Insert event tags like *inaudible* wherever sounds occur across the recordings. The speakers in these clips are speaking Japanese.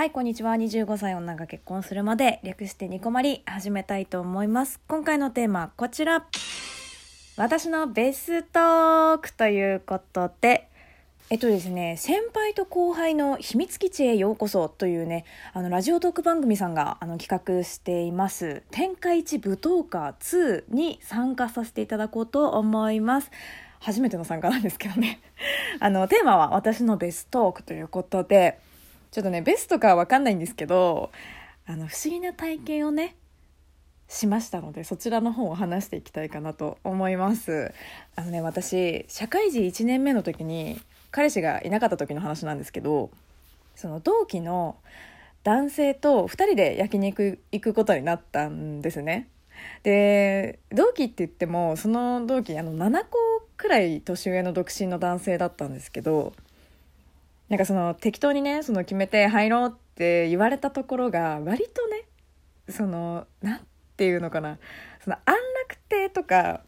はい、こんにちは。25歳女が結婚するまで、略してニコマリ、始めたいと思います。今回のテーマ、こちら。私のベストークということで、えっとですね、先輩と後輩の秘密基地へようこそというね、あの、ラジオトーク番組さんがあの企画しています、天下一舞踏家2に参加させていただこうと思います。初めての参加なんですけどね。あの、テーマは私のベストークということで、ちょっとね、ベストかはわかんないんですけど、あの、不思議な体験をね、しましたのでそちらの方を話していきたいかなと思います。あのね私社会人1年目の時に彼氏がいなかった時の話なんですけどその同期の男性と2人で焼肉行くことになったんですね。で同期って言ってもその同期あの7個くらい年上の独身の男性だったんですけどなんかその適当にねその決めて入ろうって言われたところが割とねそのなんていうのかな。その安楽亭とか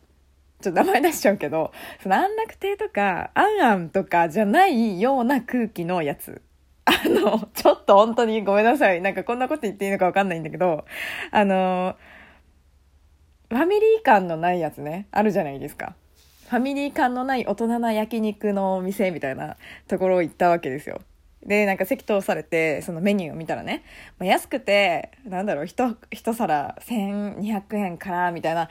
ちょっと名前出しちゃうけどその安楽亭とかあんあんとかじゃないような空気のやつ。あのちょっと本当にごめんなさい。なんかこんなこと言っていいのか分かんないんだけどあのファミリー感のないやつねあるじゃないですか。ファミリー感のない大人な焼肉のお店みたいなところを行ったわけですよ。で、なんか席通されて、そのメニューを見たらね、まあ、安くて、なんだろう、一、一皿1200円から、みたいな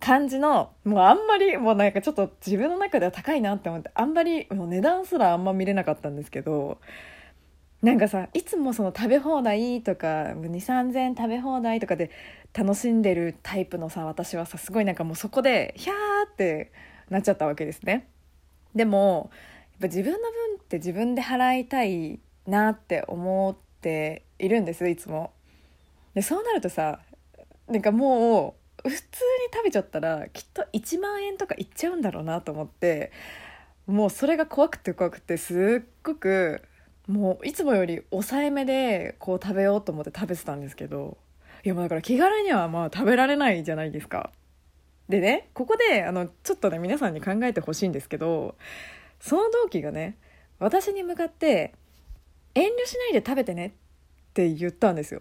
感じの、もうあんまり、もうなんかちょっと自分の中では高いなって思って、あんまり、もう値段すらあんま見れなかったんですけど、なんかさ、いつもその食べ放題とか、2、3000円食べ放題とかで楽しんでるタイプのさ、私はさ、すごいなんかもうそこで、ひゃーってなっちゃったわけですね。でも、やっぱ自分の分って自分で払いたいなって思っているんですいつもでそうなるとさなんかもう普通に食べちゃったらきっと1万円とかいっちゃうんだろうなと思ってもうそれが怖くて怖くてすっごくもういつもより抑えめでこう食べようと思って食べてたんですけどいやもうだから気軽にはまあ食べられないじゃないですかでねここであのちょっとね皆さんに考えてほしいんですけどその同期がね私に向かって「遠慮しないで食べてね」って言ったんですよ。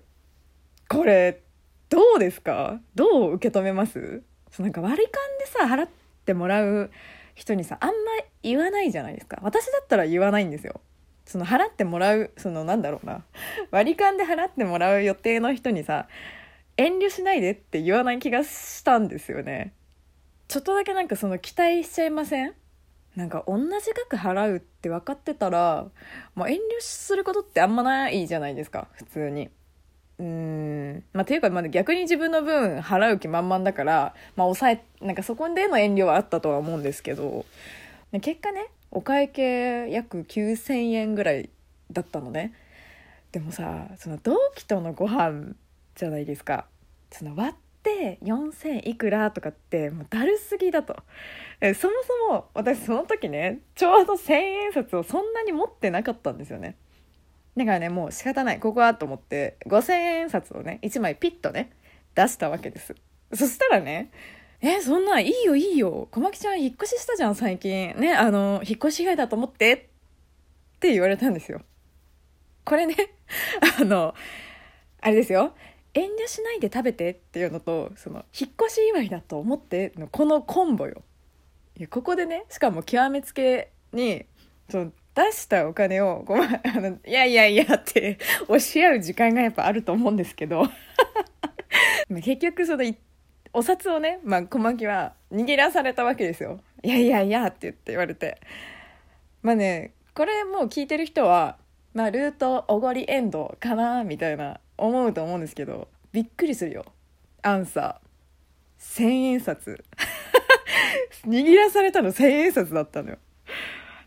これどうですか？どう受け止めます？そなんか割り勘でさ払ってもらう人にさあんま言わないじゃないですか。私だったら言わないんですよ。その払ってもらうそのなんだろうな。割り勘で払ってもらう予定の人にさ遠慮しないでって言わない気がしたんですよね。ちょっとだけなんかその期待しちゃいません？なんか同じ額払うって分かってたら、まあ、遠慮することってあんまないじゃないですか普通に。うん。まあ、ていうか、まあ、逆に自分の分払う気満々だから、まあ、抑えなんかそこでの遠慮はあったとは思うんですけど結果ねお会計約9,000円ぐらいだったのね。でもさその同期とのご飯じゃないですか。その割って4,000いくらとかってもうだるすぎだと。そもそも私その時ねちょうど1,000円札をそんなに持ってなかったんですよね。だからねもう仕方ない。ここはと思って5,000円札をね1枚ピッとね出したわけです。そしたらねえそんなんいいよいいよ。小牧ちゃん引っ越ししたじゃん最近。ねあの引っ越し以外だと思って。って言われたんですよ。これね *laughs* あのあれですよ。遠慮しないで食べてっていうのとその引っ越し祝いだと思ってのこのコンボよここでねしかも極めつけにその出したお金をごめんあのいやいやいやって押し合う時間がやっぱあると思うんですけど *laughs* 結局そのお札をね、まあ、小牧は握らされたわけですよ。いやいやいやって言って言われて。まあね、これもう聞いてる人は、まあ、ルートおごりエンドかなみたいな思うと思うんですけど、びっくりするよ。アンサー。千円札。*laughs* 握らされたの千円札だったのよ。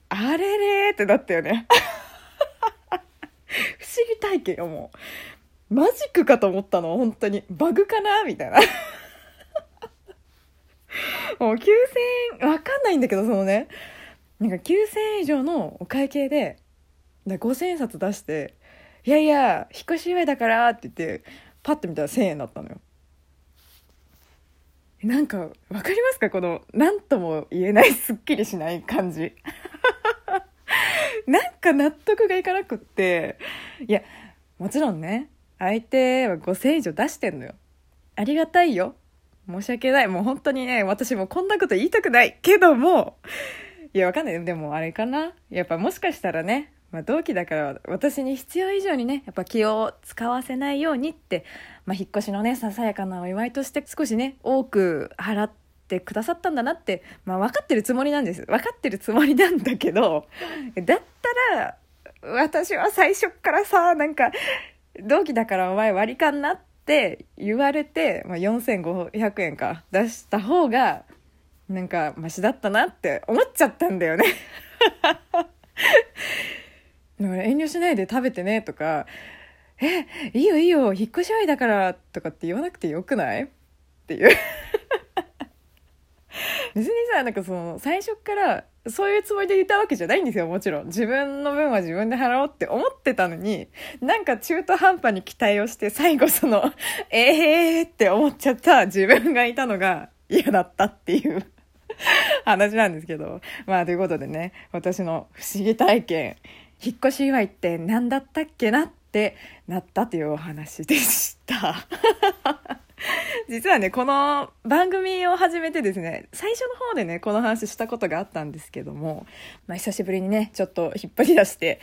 あれれってなったよね。*laughs* 不思議体験よ、もう。マジックかと思ったの、本当に。バグかなみたいな。*laughs* もう9000円、わかんないんだけど、そのね、なんか9000円以上のお会計で、5000円札出して、いやいや、引っ越し祝いだからって言って、パッと見たら1000円だったのよ。なんか、わかりますか？この、なんとも言えないすっきりしない感じ。*laughs* なんか納得がいかなくって、いや、もちろんね相手は5000円以上出してんのよ。ありがたいよ。申し訳ない。もう本当にね私もこんなこと言いたくないけども。いやわかんない。でもあれかな。やっぱもしかしたらねまあ、同期だから私に必要以上にねやっぱ気を使わせないようにって、まあ、引っ越しのねささやかなお祝いとして少しね多く払ってくださったんだなって、まあ、分かってるつもりなんです。分かってるつもりなんだけどだったら私は最初からさなんか同期だからお前割り勘なって言われて、まあ、4500円か出した方がなんかマシだったなって思っちゃったんだよね。*laughs* だから遠慮しないで食べてねとか、え、いいよいいよ、引っ越し愛だからとかって言わなくてよくない？っていう *laughs* 別にさ、なんかその、最初からそういうつもりで言ったわけじゃないんですよ、もちろん。自分の分は自分で払おうって思ってたのに、なんか中途半端に期待をして、最後その、え *laughs* えーって思っちゃった自分がいたのが嫌だったっていう *laughs* 話なんですけど。まあ、ということでね、私の不思議体験、引っ越し祝いって何だったっけなってなったというお話でした。*laughs* 実はね、この番組を始めてですね、最初の方でね、この話したことがあったんですけども、まあ、久しぶりにね、ちょっと引っ張り出して、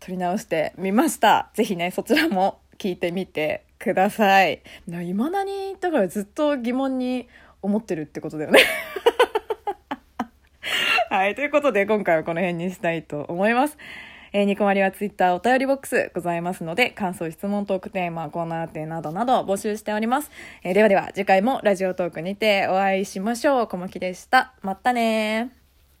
撮り直してみました。ぜひね、そちらも聞いてみてください。いまだに、だからずっと疑問に思ってるってことだよね。*laughs* はい、ということで今回はこの辺にしたいと思います。えー、ニコマリはツイッターお便りボックスございますので、感想、質問、トークテーマ、コーナー展などなど募集しております。えー、ではでは、次回もラジオトークにてお会いしましょう。小牧でした。またね